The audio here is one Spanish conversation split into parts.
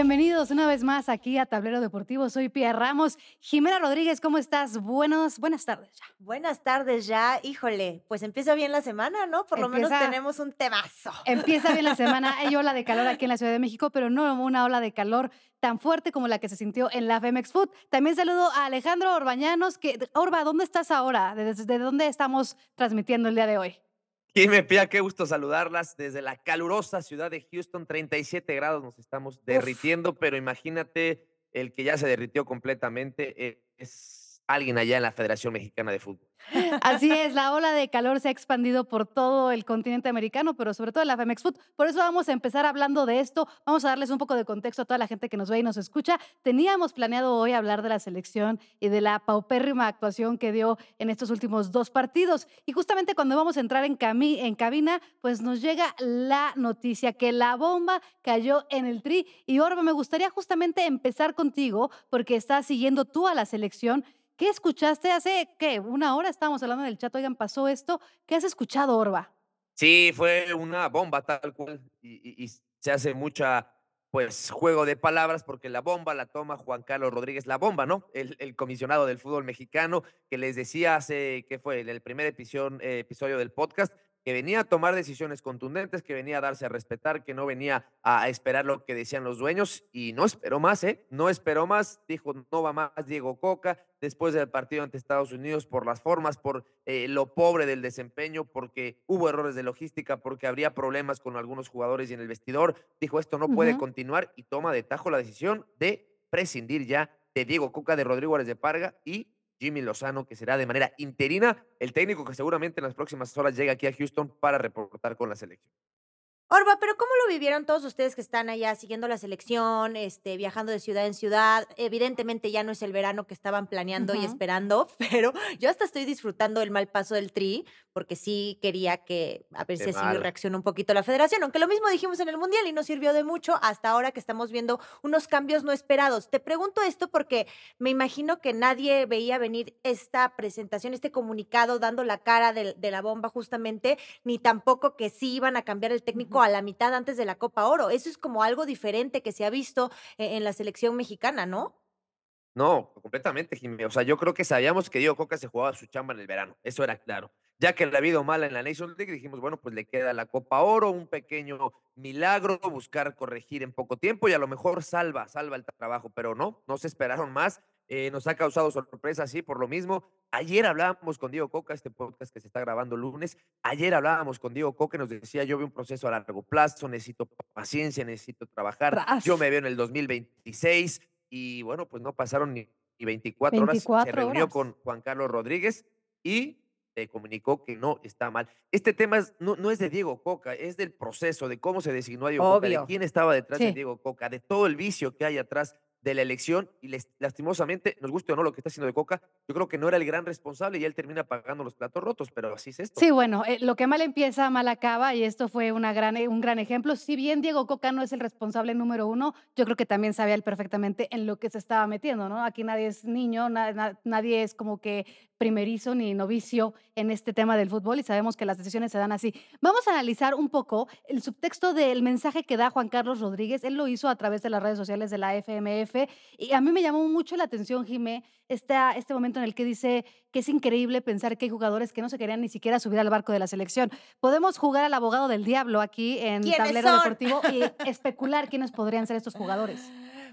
Bienvenidos una vez más aquí a Tablero Deportivo. Soy Pia Ramos. Jimena Rodríguez, ¿cómo estás? Buenos, buenas tardes ya. Buenas tardes ya. Híjole, pues empieza bien la semana, ¿no? Por lo menos tenemos un temazo. Empieza bien la semana. Hay ola de calor aquí en la Ciudad de México, pero no una ola de calor tan fuerte como la que se sintió en la Femex Food. También saludo a Alejandro Orbañanos. Que, Orba, ¿dónde estás ahora? ¿Desde dónde estamos transmitiendo el día de hoy? Me Pía, qué gusto saludarlas desde la calurosa ciudad de Houston. 37 grados nos estamos derritiendo, pero imagínate el que ya se derritió completamente eh, es alguien allá en la Federación Mexicana de Fútbol. Así es, la ola de calor se ha expandido por todo el continente americano, pero sobre todo en la Femex Food. Por eso vamos a empezar hablando de esto. Vamos a darles un poco de contexto a toda la gente que nos ve y nos escucha. Teníamos planeado hoy hablar de la selección y de la paupérrima actuación que dio en estos últimos dos partidos. Y justamente cuando vamos a entrar en, en cabina, pues nos llega la noticia que la bomba cayó en el tri. Y Orba, me gustaría justamente empezar contigo porque estás siguiendo tú a la selección ¿Qué escuchaste hace, qué, una hora estábamos hablando del chat, oigan, pasó esto? ¿Qué has escuchado, Orba? Sí, fue una bomba tal cual y, se hace mucha, pues, juego de palabras porque la bomba la toma Juan Carlos Rodríguez, la bomba, ¿no? El, comisionado del fútbol mexicano que les decía hace, ¿qué fue? En el primer eh, episodio del podcast, que venía a tomar decisiones contundentes, que venía a darse a respetar, que no venía a esperar lo que decían los dueños y no esperó más, ¿eh? No esperó más, dijo no va más Diego Coca después del partido ante Estados Unidos por las formas, por eh, lo pobre del desempeño, porque hubo errores de logística, porque habría problemas con algunos jugadores y en el vestidor. Dijo esto no puede continuar y toma de tajo la decisión de prescindir ya de Diego Coca, de Rodrigo Árez de Parga y Jimmy Lozano, que será de manera interina el técnico que seguramente en las próximas horas llega aquí a Houston para reportar con la selección. Orba, pero ¿cómo lo vivieron todos ustedes que están allá siguiendo la selección, este, viajando de ciudad en ciudad? Evidentemente ya no es el verano que estaban planeando y esperando, pero yo hasta estoy disfrutando el mal paso del tri, porque sí quería que a ver si así reacciona un poquito la federación, aunque lo mismo dijimos en el Mundial y no sirvió de mucho hasta ahora que estamos viendo unos cambios no esperados. Te pregunto esto porque me imagino que nadie veía venir esta presentación, este comunicado dando la cara de, de la bomba justamente, ni tampoco que sí iban a cambiar el técnico a la mitad antes de la Copa Oro. Eso es como algo diferente que se ha visto e-, en la selección mexicana, ¿no? No, completamente, Jiménez. O sea, yo creo que sabíamos que Diego Coca se jugaba su chamba en el verano. Eso era claro. Ya que le ha habido mal en la Nations League, dijimos, bueno, pues le queda la Copa Oro, un pequeño milagro, buscar corregir en poco tiempo y a lo mejor salva, salva el trabajo, pero no, no se esperaron más. Eh, nos ha causado sorpresa, sí, por lo mismo. Ayer hablábamos con Diego Coca, este podcast que se está grabando lunes. Ayer hablábamos con Diego Coca y nos decía: Yo veo un proceso a largo plazo, necesito paciencia, necesito trabajar. Yo me veo en el 2026 y bueno, pues no pasaron ni, 24, horas. Se reunió con Juan Carlos Rodríguez y le comunicó que no está mal. Este tema no, no, es de Diego Coca, es del proceso, de cómo se designó a Diego Coca, de quién estaba detrás de Diego Coca, de todo el vicio que hay atrás de la elección y lastimosamente, nos guste o no lo que está haciendo de Coca, yo creo que no era el gran responsable y él termina pagando los platos rotos, pero así es esto. Sí, bueno, eh, lo que mal empieza, mal acaba y esto fue una gran, eh, un gran ejemplo. Si bien Diego Coca no es el responsable número uno, yo creo que también sabía él perfectamente en lo que se estaba metiendo, ¿no? Aquí nadie es niño, nadie es como que primerizo ni novicio en este tema del fútbol y sabemos que las decisiones se dan así. Vamos a analizar un poco el subtexto del mensaje que da Juan Carlos Rodríguez. Él lo hizo a través de las redes sociales de la FMF y a mí me llamó mucho la atención, Jimé, este, este momento en el que dice que es increíble pensar que hay jugadores que no se querían ni siquiera subir al barco de la selección. Podemos jugar al abogado del diablo aquí en Tablero Deportivo y especular quiénes podrían ser estos jugadores.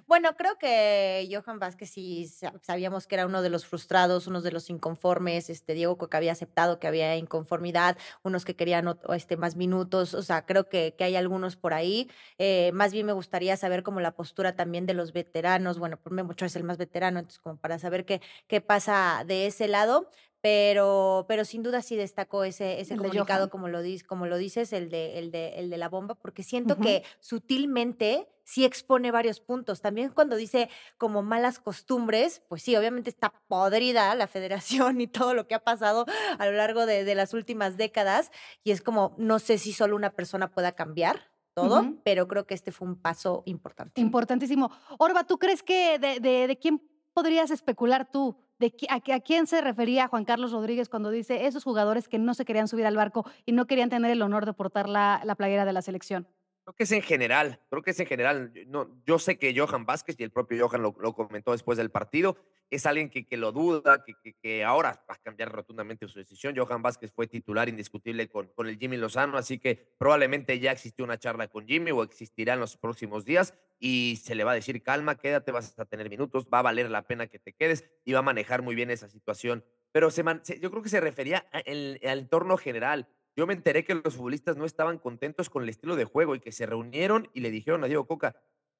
Bueno, creo que Johan Vázquez sí sabíamos que era uno de los frustrados, uno de los inconformes. Este Diego que había aceptado que había inconformidad, unos que querían este, más minutos. O sea, creo que, hay algunos por ahí. Eh, más bien me gustaría saber como la postura también de los veteranos. Bueno, por mucho es el más veterano, entonces como para saber qué, qué pasa de ese lado pero, pero sin duda sí destacó ese, ese comunicado, como lo, como lo dices, el de, el, de, el de la bomba, porque siento que sutilmente sí expone varios puntos. También cuando dice como malas costumbres, pues sí, obviamente está podrida la federación y todo lo que ha pasado a lo largo de, de las últimas décadas, y es como, no sé si solo una persona pueda cambiar, todo, pero creo que este fue un paso importante. Importantísimo. Orba, ¿tú crees que de, de, de quién podrías especular tú? de a, quién se refería Juan Carlos Rodríguez cuando dice esos jugadores que no se querían subir al barco y no querían tener el honor de portar la, la playera de la selección. Creo que es en general, creo que es en general. No, yo sé que Johan Vázquez, y el propio Johan lo, comentó después del partido, es alguien que, lo duda, que, ahora va a cambiar rotundamente su decisión. Johan Vázquez fue titular indiscutible con, con el Jimmy Lozano, así que probablemente ya existió una charla con Jimmy o existirá en los próximos días y se le va a decir calma, quédate, vas a tener minutos, va a valer la pena que te quedes y va a manejar muy bien esa situación. Pero se, yo creo que se refería al entorno general yo me enteré que los futbolistas no estaban contentos con el estilo de juego y que se reunieron y le dijeron a Diego Coca,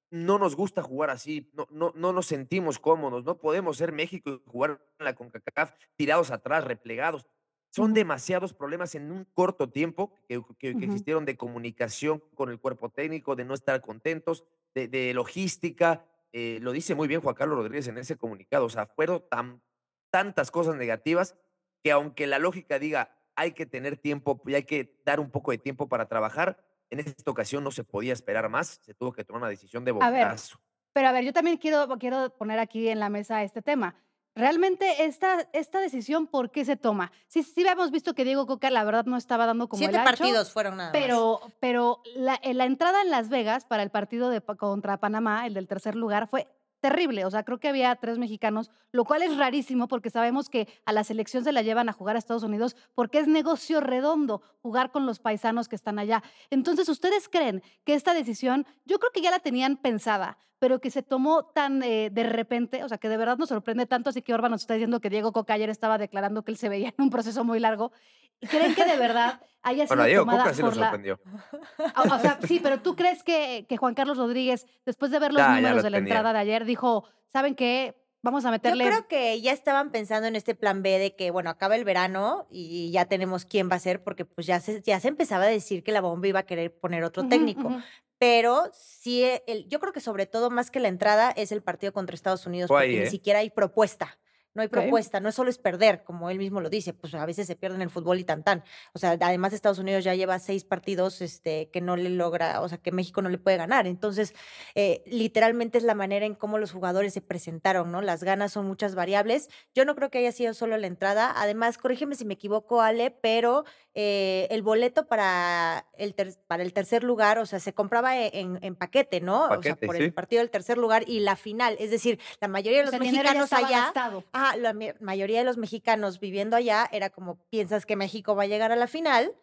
no nos gusta jugar así, no, no, no nos sentimos cómodos, no podemos ser México y jugar en la CONCACAF tirados atrás, replegados. Son demasiados problemas en un corto tiempo que, que, que existieron de comunicación con el cuerpo técnico, de no estar contentos, de, de logística. Eh, lo dice muy bien Juan Carlos Rodríguez en ese comunicado. O sea, fueron tan, tantas cosas negativas que aunque la lógica diga hay que tener tiempo y hay que dar un poco de tiempo para trabajar. En esta ocasión no se podía esperar más, se tuvo que tomar una decisión de botazo. Pero a ver, yo también quiero, quiero poner aquí en la mesa este tema. Realmente esta, esta decisión, ¿por qué se toma? Sí, sí hemos visto que Diego Coca la verdad no estaba dando como Siete el ancho, partidos fueron nada pero, más. Pero la, la entrada en Las Vegas para el partido de, contra Panamá, el del tercer lugar, fue terrible. O sea, creo que había tres mexicanos, lo cual es rarísimo porque sabemos que a la selección se la llevan a jugar a Estados Unidos porque es negocio redondo jugar con los paisanos que están allá. Entonces, ¿ustedes creen que esta decisión, yo creo que ya la tenían pensada, pero que se tomó tan eh, de repente, o sea, que de verdad nos sorprende tanto, así que Orban nos está diciendo que Diego Coca ayer estaba declarando que él se veía en un proceso muy largo. ¿Creen que de verdad haya sido bueno, Diego tomada Coca sí por lo sorprendió. La... O, o, sea, sí, pero ¿tú crees que, que, Juan Carlos Rodríguez, después de ver los ya, números ya de la tenía. entrada de ayer, dijo, ¿saben qué? Vamos a meterle. Yo creo que ya estaban pensando en este plan B de que, bueno, acaba el verano y ya tenemos quién va a ser, porque pues ya se, ya se empezaba a decir que la bomba iba a querer poner otro uh -huh, técnico. Uh -huh. Pero sí, el, yo creo que sobre todo más que la entrada es el partido contra Estados Unidos, porque ni ¿eh? siquiera hay propuesta no hay propuesta, okay. no solo es perder, como él mismo lo dice, pues a veces se pierde en el fútbol y tan tan. O sea, además Estados Unidos ya lleva seis partidos este, que no le logra, o sea, que México no le puede ganar. Entonces, eh, literalmente es la manera en cómo los jugadores se presentaron, ¿no? Las ganas son muchas variables. Yo no creo que haya sido solo la entrada. Además, corrígeme si me equivoco, Ale, pero eh, el boleto para el, ter para el tercer lugar, o sea, se compraba e-, en, en paquete, ¿no? Paquete, o sea, por sí. el partido del tercer lugar y la final. Es decir, la mayoría de los o sea, mexicanos allá. Gastado. La mayoría de los mexicanos viviendo allá era como, piensas que México va a llegar a la final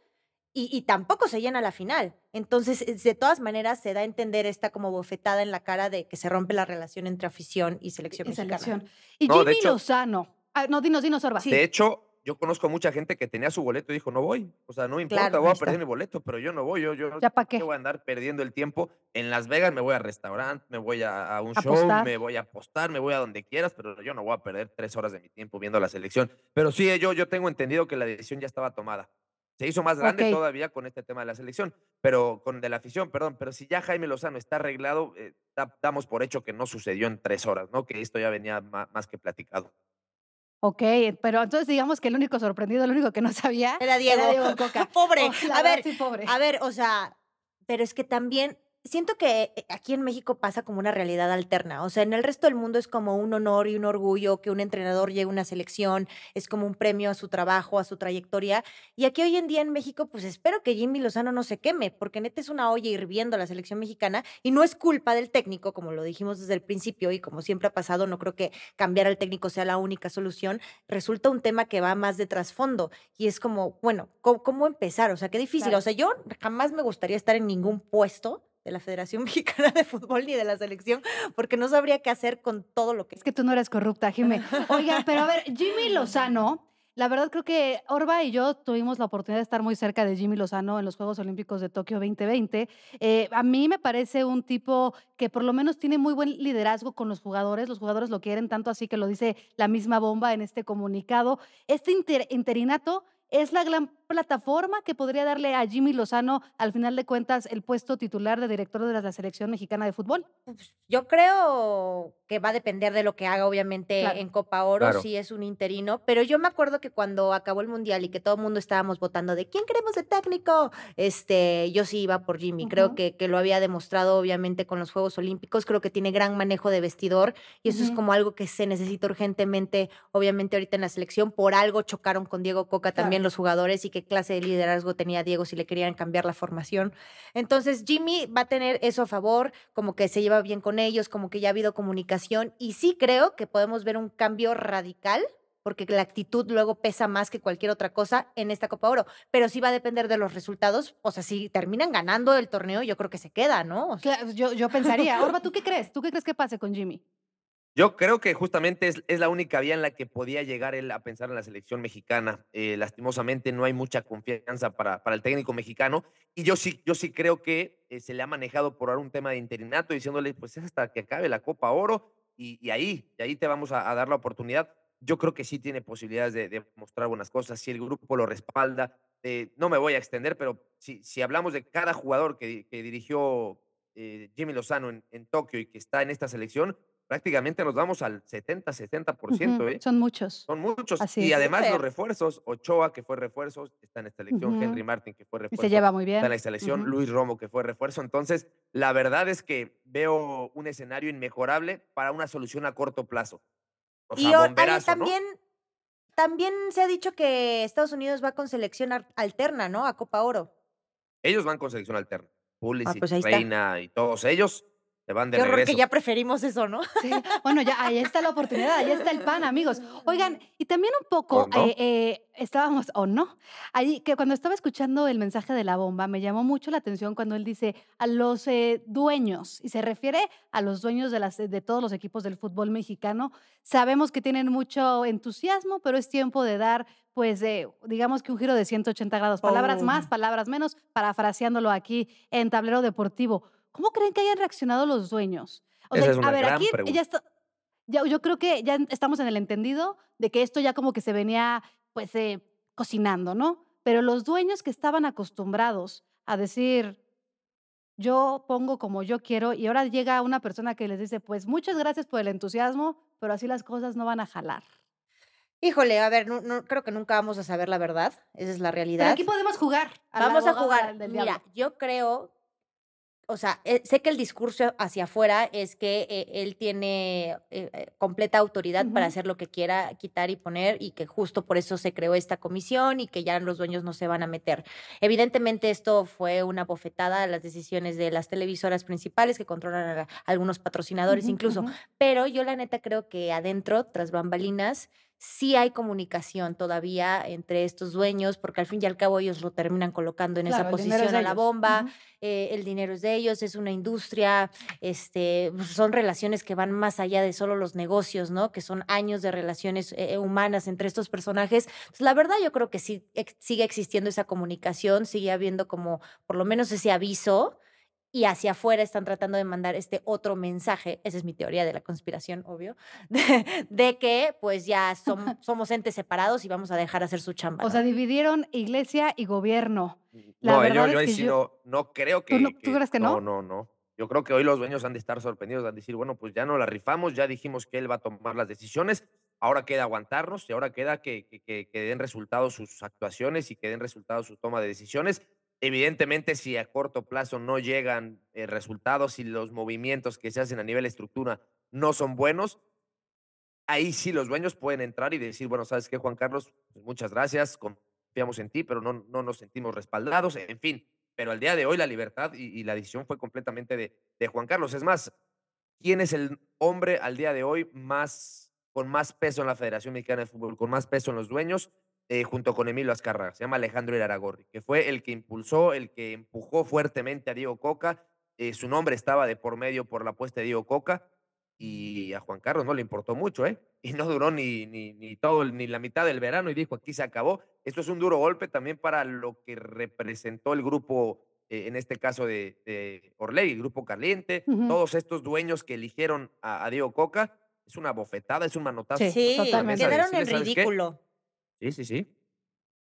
y, y, tampoco se llena la final. Entonces, de todas maneras, se da a entender esta como bofetada en la cara de que se rompe la relación entre afición y selección y mexicana. Selección. Y No, Jimmy hecho- Lozano. Ah, no, dinos, dinos, Orba. De hecho, yo conozco mucha gente que tenía su boleto y dijo, no voy. O sea, no me importa, Claro, voy a perder mi boleto, pero yo no voy. Yo, yo ¿Ya qué? voy a andar perdiendo el tiempo. En Las Vegas me voy a restaurante, me voy a, a un show, me voy a apostar, me voy a donde quieras, pero yo no voy a perder tres horas de mi tiempo viendo la selección. Pero sí, yo, yo tengo entendido que la decisión ya estaba tomada. Se hizo más grande todavía con este tema de la selección, pero con de la afición, perdón. Pero si ya Jaime Lozano está arreglado, eh, da- damos por hecho que no sucedió en tres horas, ¿no? Que esto ya venía más que platicado. Ok, pero entonces digamos que el único sorprendido, el único que no sabía Era Diego. Coca. Pobre. Oh, a ver, sí, pobre. A ver, o sea, pero es que también siento que eh, aquí en México pasa como una realidad alterna. O sea, en el resto del mundo es como un honor y un orgullo que un entrenador llegue a una selección, es como un premio a su trabajo, a su trayectoria. Y aquí hoy en día en México, pues espero que Jimmy Lozano no se queme, porque neta es una olla hirviendo la selección mexicana y no es culpa del técnico, como lo dijimos desde el principio y como siempre ha pasado, no creo que cambiar al técnico sea la única solución. Resulta un tema que va más de trasfondo y es como, bueno, ¿cómo, cómo empezar? O sea, qué difícil. Claro. O sea, yo jamás me gustaría estar en ningún puesto de la Federación Mexicana de Fútbol ni de la selección, porque no sabría qué hacer con todo lo que... Es que tú no eres corrupta, Jimé. Oiga, pero a ver, Jimmy Lozano, la verdad creo que Orba y yo tuvimos la oportunidad de estar muy cerca de Jimmy Lozano en los Juegos Olímpicos de Tokio 2020. Eh, a mí me parece un tipo que por lo menos tiene muy buen liderazgo con los jugadores. Los jugadores lo quieren tanto así que lo dice la misma bomba en este comunicado. Este inter interinato es la gran plataforma que podría darle a Jimmy Lozano, al final de cuentas, el puesto titular de director de la selección mexicana de fútbol. Pues, Yo creo que va a depender de lo que haga, obviamente, Claro. en Copa Oro, Claro. si es un interino, pero yo me acuerdo que cuando acabó el Mundial y que todo el mundo estábamos votando de quién queremos de técnico, este, yo sí iba por Jimmy, creo que, que lo había demostrado, obviamente, con los Juegos Olímpicos, creo que tiene gran manejo de vestidor y eso es como algo que se necesita urgentemente, obviamente, ahorita en la selección, por algo chocaron con Diego Coca también Claro. Los jugadores y qué clase de liderazgo tenía Diego si le querían cambiar la formación. Entonces, Jimmy va a tener eso a favor, como que se lleva bien con ellos, como que ya ha habido comunicación y sí creo que podemos ver un cambio radical porque la actitud luego pesa más que cualquier otra cosa en esta Copa Oro. Pero sí va a depender de los resultados. O sea, si terminan ganando el torneo, yo creo que se queda, ¿no? Claro, yo, yo pensaría. Orba, ¿tú qué crees? ¿Tú qué crees que pase con Jimmy? Yo creo que justamente es, es, la única vía en la que podía llegar él a pensar en la selección mexicana. Eh, lastimosamente no hay mucha confianza para, para, el técnico mexicano y yo sí, yo sí creo que eh, se le ha manejado por un tema de interinato diciéndole pues es hasta que acabe la Copa Oro y, y ahí, y ahí te vamos a, dar la oportunidad yo creo que sí tiene posibilidades de, mostrar buenas cosas, si el grupo lo respalda. Eh, no me voy a extender, pero si, si hablamos de cada jugador que, dirigió eh, Jimmy Lozano en, Tokio y que está en esta selección, prácticamente nos vamos al 70, 70%. ¿eh? Son muchos. Son muchos. y además los refuerzos, Ochoa, que fue refuerzo, está en esta selección, Henry Martin, que fue refuerzo. Y se lleva muy bien. Está en la selección, Luis Romo, que fue refuerzo. Entonces, la verdad es que veo un escenario inmejorable para una solución a corto plazo y también, también se ha dicho que Estados Unidos va con selección alterna, ¿no? A Copa Oro. Ellos van con selección alterna. Ah, Pulisic, pues Reina y todos ellos te van de Yo que ya preferimos eso, ¿no? Sí. Bueno, ya ahí está la oportunidad, ahí está el pan, amigos. Oigan, y también un poco, eh, eh, estábamos, o no, ahí que cuando estaba escuchando el mensaje de la bomba, me llamó mucho la atención cuando él dice a los eh, dueños, y se refiere a los dueños de, las, de todos los equipos del fútbol mexicano. Sabemos que tienen mucho entusiasmo, pero es tiempo de dar pues digamos que un giro de 180 grados, palabras más, palabras menos, parafraseándolo aquí en tablero deportivo. ¿Cómo creen que hayan reaccionado los dueños? O sea, a ver, aquí ya está, ya, yo creo que ya estamos en el entendido de que esto ya como que se venía pues eh, cocinando, ¿no? Pero los dueños que estaban acostumbrados a decir, yo pongo como yo quiero y ahora llega una persona que les dice, pues muchas gracias por el entusiasmo, pero así las cosas no van a jalar. Híjole, a ver, no, creo que nunca vamos a saber la verdad, esa es la realidad. Pero aquí podemos jugar. Vamos a jugar. Mira, yo creo o sea, eh, sé que el discurso hacia afuera es que eh, él tiene eh, completa autoridad para hacer lo que quiera, quitar y poner, y que justo por eso se creó esta comisión y que ya los dueños no se van a meter. Evidentemente, esto fue una bofetada a las decisiones de las televisoras principales que controlan a, algunos patrocinadores incluso, pero yo la neta creo que adentro, tras bambalinas, sí hay comunicación todavía entre estos dueños, porque al fin y al cabo ellos lo terminan colocando en esa posición a la bomba, eh, el dinero es de ellos, es una industria, este, pues, son relaciones que van más allá de solo los negocios, ¿no? Que son años de relaciones eh, humanas entre estos personajes. Pues, la verdad yo creo que sí sigue existiendo esa comunicación, sigue habiendo como por lo menos ese aviso y hacia afuera están tratando de mandar este otro mensaje, esa es mi teoría de la conspiración, obvio, de, que pues ya somos entes separados y vamos a dejar hacer su chamba. O sea, dividieron iglesia y gobierno. no, yo, yo, sí no, no, creo que ¿Tú, ¿Tú, crees que no? No, no, no. Yo creo que hoy los dueños han de estar sorprendidos, han de decir, bueno, pues ya no la rifamos, ya dijimos que él va a tomar las decisiones, ahora queda aguantarnos y ahora queda que, que, que den resultados sus actuaciones y que den resultados su toma de decisiones Evidentemente, si a corto plazo no llegan eh, resultados y los movimientos que se hacen a nivel estructura no son buenos, ahí sí los dueños pueden entrar y decir, bueno, ¿sabes qué, Juan Carlos? Pues muchas gracias, confiamos en ti, pero no, no nos sentimos respaldados, en fin. Pero al día de hoy la libertad y, la decisión fue completamente de, de, Juan Carlos. Es más, ¿quién es el hombre al día de hoy más con más peso en la Federación Mexicana de Fútbol, con más peso en los dueños? Eh, junto con Emilio Azcárraga, se llama Alejandro Iraragorri, que fue el que impulsó, el que empujó fuertemente a Diego Coca. Eh, su nombre estaba de por medio por la apuesta de Diego Coca y a Juan Carlos no le importó mucho, ¿eh? Y no duró ni, ni, ni todo, ni la mitad del verano y dijo, aquí se acabó. Esto es un duro golpe también para lo que representó el grupo, eh, en este caso de, de Orley, el grupo Caliente, todos estos dueños que eligieron a, Diego Coca. Es una bofetada, es un manotazo. Sí, totalmente. Quedaron en ridículo. Sí, sí, sí.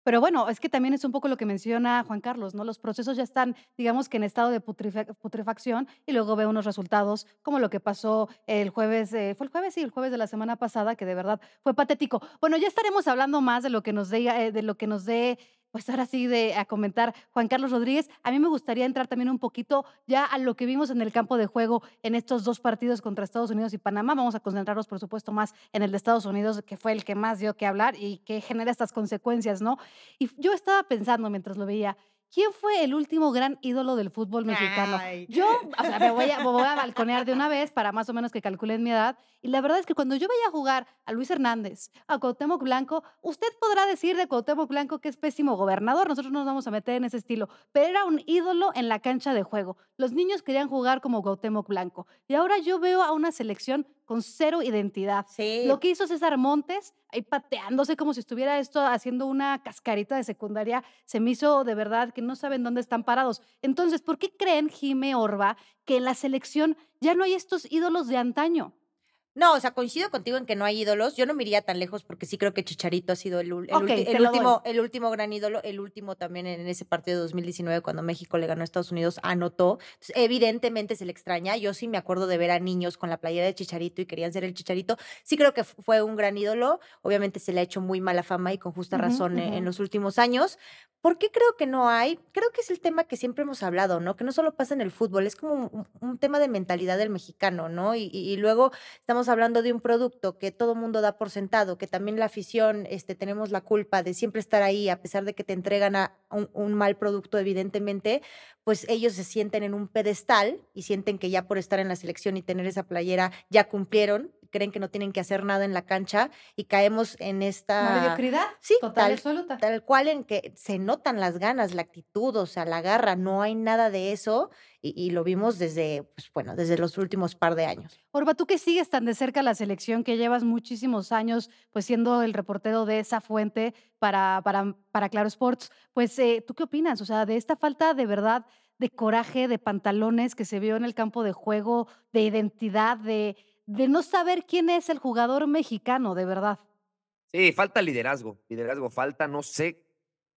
Pero bueno, es que también es un poco lo que menciona Juan Carlos, ¿no? Los procesos ya están, digamos que en estado de putrefacción y luego ve unos resultados como lo que pasó el jueves, fue el jueves, sí, el jueves de la semana pasada, que de verdad fue patético. Bueno, ya estaremos hablando más de lo que nos dé, eh, de lo que nos dé pues ahora sí, de a comentar Juan Carlos Rodríguez, a mí me gustaría entrar también un poquito ya a lo que vimos en el campo de juego en estos dos partidos contra Estados Unidos y Panamá. Vamos a concentrarnos, por supuesto, más en el de Estados Unidos, que fue el que más dio que hablar y que genera estas consecuencias, ¿no? Y yo estaba pensando mientras lo veía, ¿Quién fue el último gran ídolo del fútbol mexicano? Ay. Yo, o sea, me voy, a, me voy a balconear de una vez para más o menos que calculen mi edad. Y la verdad es que cuando yo veía jugar a Luis Hernández, a Cuauhtémoc Blanco, usted podrá decir de Cuauhtémoc Blanco que es pésimo gobernador, nosotros no nos vamos a meter en ese estilo, pero era un ídolo en la cancha de juego. Los niños querían jugar como Cuauhtémoc Blanco. Y ahora yo veo a una selección con cero identidad. Sí. Lo que hizo César Montes, ahí pateándose como si estuviera esto haciendo una cascarita de secundaria, se me hizo de verdad que no saben dónde están parados. Entonces, ¿por qué creen, Jime Orba, que en la selección ya no hay estos ídolos de antaño? No, o sea, coincido contigo en que no hay ídolos. Yo no me iría tan lejos porque sí creo que Chicharito ha sido el, doy. último, el último gran ídolo, el último también en ese partido de 2019 cuando México le ganó a Estados Unidos, anotó. Entonces, evidentemente se le extraña. Yo sí me acuerdo de ver a niños con la playera de Chicharito y querían ser el Chicharito. Sí creo que fu- fue un gran ídolo. Obviamente se le ha hecho muy mala fama y con justa razón en- en los últimos años. ¿Por qué creo que no hay? Creo que es el tema que siempre hemos hablado, ¿no? Que no solo pasa en el fútbol, es como un, un tema de mentalidad del mexicano, ¿no? Y, y- y luego estamos hablando de un producto que todo mundo da por sentado, que también la afición este, tenemos la culpa de siempre estar ahí, a pesar de que te entregan a un mal producto, evidentemente, pues ellos se sienten en un pedestal y sienten que ya por estar en la selección y tener esa playera ya cumplieron, creen que no tienen que hacer nada en la cancha y caemos en ¿Una esta... mediocridad? Sí, total tal- absoluta. Tal cual en que se notan las ganas, la actitud, o sea, la garra, no hay nada de eso y, y lo vimos desde, pues bueno, desde los últimos par de años. Orba, tú que sigues tan de cerca la selección, que llevas muchísimos años pues siendo el reportero de esa fuente para, para, para Claro Sports, pues eh, ¿tú qué opinas? O sea, de esta falta de verdad de coraje, de pantalones que se vio en el campo de juego, de identidad, de, de no saber quién es el jugador mexicano, de verdad. Sí, falta liderazgo, liderazgo falta, no sé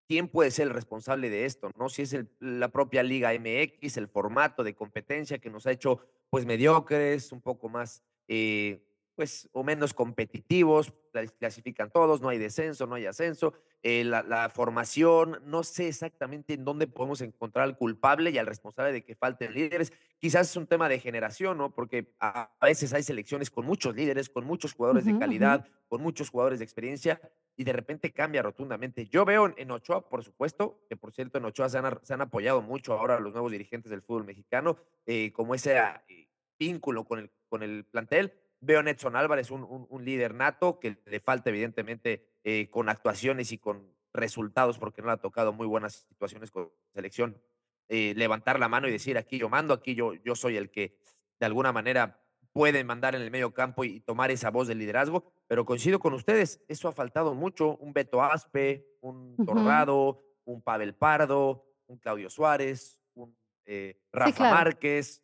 quién puede ser el responsable de esto, ¿no? Si es la propia Liga MX, el formato de competencia que nos ha hecho pues mediocres, un poco más, eh, pues, o menos competitivos, clasifican todos, no hay descenso, no hay ascenso, eh, la, la formación, no sé exactamente en dónde podemos encontrar al culpable y al responsable de que falten líderes. Quizás es un tema de generación, ¿no? Porque a, a veces hay selecciones con muchos líderes, con muchos jugadores de calidad, con muchos jugadores de experiencia y de repente cambia rotundamente. Yo veo en, en Ochoa, por supuesto, que por cierto en Ochoa se han, ar- se han apoyado mucho ahora los nuevos dirigentes del fútbol mexicano, eh, como ese ah, eh, vínculo con el, con el plantel. Veo a Álvarez un, un- un líder nato que le falta evidentemente eh, con actuaciones y con resultados, porque no le ha tocado muy buenas situaciones con selección, eh, levantar la mano y decir aquí yo mando, aquí yo, yo soy el que de alguna manera puede mandar en el medio campo y tomar esa voz de liderazgo, pero coincido con ustedes, eso ha faltado mucho, un Beto Aspe, un. Torrado, un Pavel Pardo, un Claudio Suárez, un eh, Rafa claro. Márquez,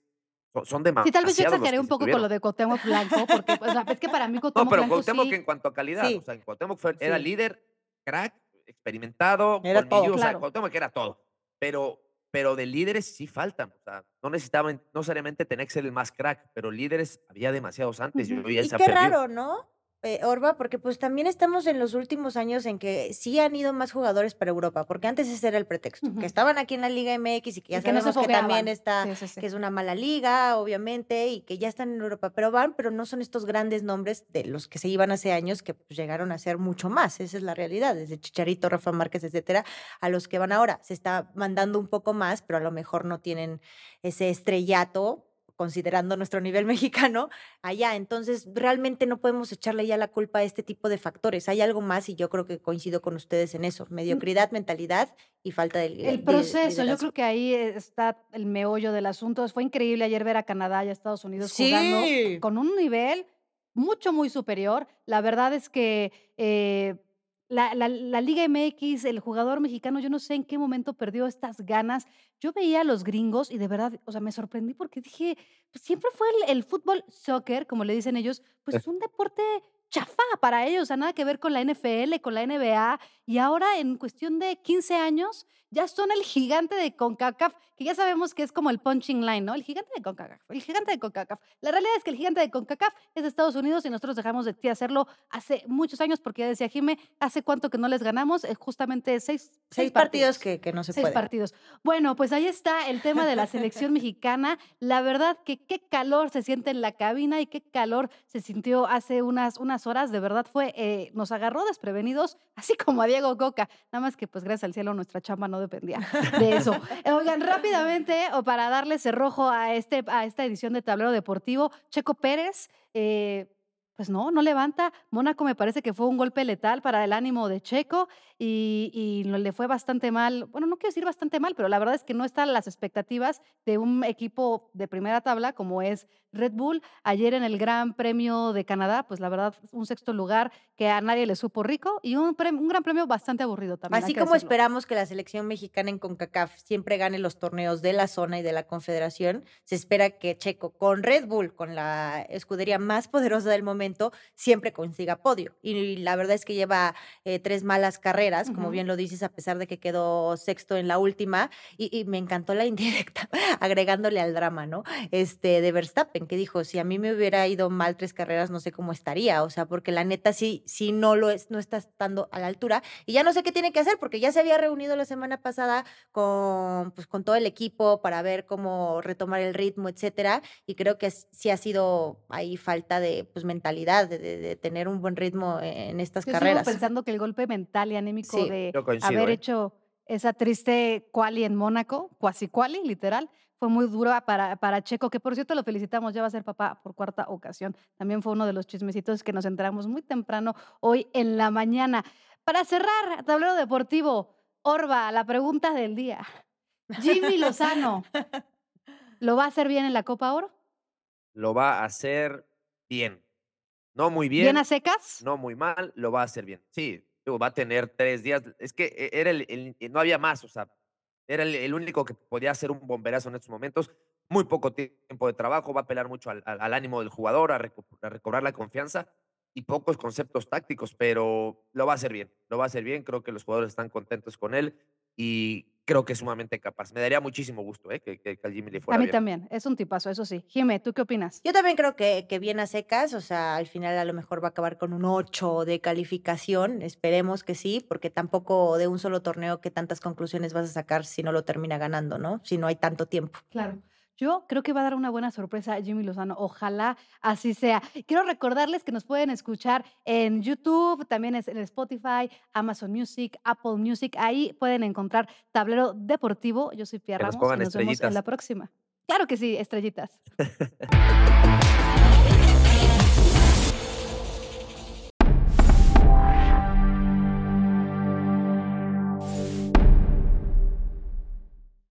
son, demasiados. Sí, tal vez yo exageré un poco con lo de Cuauhtémoc Blanco, porque o sea, es que para mí No, Cuauhtémoc pero Blanco Cuauhtémoc sí, en cuanto a calidad, Sí. o sea, Cuauhtémoc fue- era Sí. líder, crack, experimentado, Era todo. colmilludo, o sea, Claro. Cuauhtémoc era todo. Pero, pero de líderes sí faltan, o sea, no necesitaban, no necesariamente tener que ser el más crack, pero líderes había demasiados antes y Ujú. hoy ya Y qué perdido. raro, ¿no? Eh, Orba, porque pues también estamos en los últimos años en que sí han ido más jugadores para Europa, porque antes ese era el pretexto, que estaban aquí en la Liga MX y que ya y que no se sabemos que también está, Sí, sí, sí. que es una mala liga, obviamente, y que ya están en Europa, pero van, pero no son estos grandes nombres de los que se iban hace años que pues, llegaron a ser mucho más, esa es la realidad, desde Chicharito, Rafa Márquez, etcétera, a los que van ahora. Se está mandando un poco más, pero a lo mejor no tienen ese estrellato considerando nuestro nivel mexicano allá. Entonces, realmente no podemos echarle ya la culpa a este tipo de factores. Hay algo más y yo creo que coincido con ustedes en eso. Mediocridad, mentalidad y falta de El de proceso, yo creo que ahí está el meollo del asunto. Fue increíble ayer ver a Canadá y a Estados Unidos jugando con un nivel mucho, muy superior. La verdad es que eh, la, la- la Liga MX, el jugador mexicano, yo no sé en qué momento perdió estas ganas. Yo veía a los gringos y de verdad, o sea, me sorprendí porque dije, pues siempre fue el, el fútbol soccer, como le dicen ellos, pues un deporte chafa para ellos, o sea, nada que ver con la NFL, con la NBA. Y ahora, en cuestión de 15 años, ya son el gigante de CONCACAF, que ya sabemos que es como el punching line, ¿no? El gigante de CONCACAF, el gigante de CONCACAF. La realidad es que el gigante de CONCACAF es de Estados Unidos y nosotros dejamos de hacerlo hace muchos años, porque ya decía Jime, ¿hace cuánto que no les ganamos? Es justamente seis, seis, partidos, que, que, no se seis partidos. Bueno, pues ahí está el tema de la selección mexicana. La verdad que qué calor se siente en la cabina y qué calor se sintió hace unas, unas horas. De verdad fue, eh, nos agarró desprevenidos, así como a Diego Coca. Nada más que, pues gracias al cielo, nuestra chamba no dependía de eso. Oigan, rápidamente, o para darle cerrojo a, este, a esta edición de Tablero Deportivo, Checo Pérez. Eh, pues no, no levanta. Mónaco me parece que fue un golpe letal para el ánimo de Checo y, y, le fue bastante mal. Bueno, no quiero decir bastante mal, pero la verdad es que no están las expectativas de un equipo de primera tabla como es Red Bull. Ayer en el Gran Premio de Canadá, pues la verdad, un sexto lugar que a nadie le supo rico y un, un gran premio bastante aburrido también. Así como esperamos que la selección mexicana en CONCACAF siempre gane los torneos de la zona y de la confederación, se espera que Checo con Red Bull, con la escudería más poderosa del momento, siempre consiga podio. Y, la verdad es que lleva eh, tres malas carreras, como bien lo dices, a pesar de que quedó sexto en la última. Y, me encantó la indirecta, agregándole al drama, ¿no? Este, de Verstappen, que dijo, si a mí me hubiera ido mal tres carreras, no sé cómo estaría. O sea, porque la neta sí, sí no lo es, no está estando a la altura. Y ya no sé qué tiene que hacer, porque ya se había reunido la semana pasada con, pues, con todo el equipo para ver cómo retomar el ritmo, etcétera. Y creo que sí ha sido ahí falta de pues, mentalidad de, tener un buen ritmo en estas Yo carreras. Pensando que el golpe mental y anímico de haber ¿eh? hecho esa triste quali en Mónaco, cuasi quali, literal, fue muy dura para, para Checo, que por cierto lo felicitamos, ya va a ser papá por cuarta ocasión. También fue uno de los chismecitos que nos enteramos muy temprano hoy en la mañana. Para cerrar, tablero deportivo, Orba, la pregunta del día. Jimmy Lozano, ¿lo va a hacer bien en la Copa Oro? Lo va a hacer bien. No muy bien. ¿Bien a secas? No muy mal, lo va a hacer bien. Sí, va a tener tres días. Es que e, era el, no había más, o sea, era el, único que podía hacer un bomberazo en estos momentos. Muy poco tiempo de trabajo, va a apelar mucho al, ánimo del jugador, a, a, recobrar la confianza y pocos conceptos tácticos, pero lo va a hacer bien, lo va a hacer bien. Creo que los jugadores están contentos con él y creo que es sumamente capaz. Me daría muchísimo gusto ¿eh? que, que, Jimmy le fuera A mí bien. también, es un tipazo, eso sí. Jimé, ¿tú qué opinas? Yo también creo que, que bien a secas, o sea, al final a lo mejor va a acabar con un 8 de calificación, esperemos que sí, porque tampoco de un solo torneo que tantas conclusiones vas a sacar si no lo termina ganando, ¿no? Si no hay tanto tiempo. Claro. Yo creo que va a dar una buena sorpresa a Jimmy Lozano. Ojalá así sea. Quiero recordarles que nos pueden escuchar en YouTube, también en Spotify, Amazon Music, Apple Music. Ahí pueden encontrar Tablero Deportivo. Yo soy Pierre Ramos y nos vemos en la próxima. Claro que sí, estrellitas.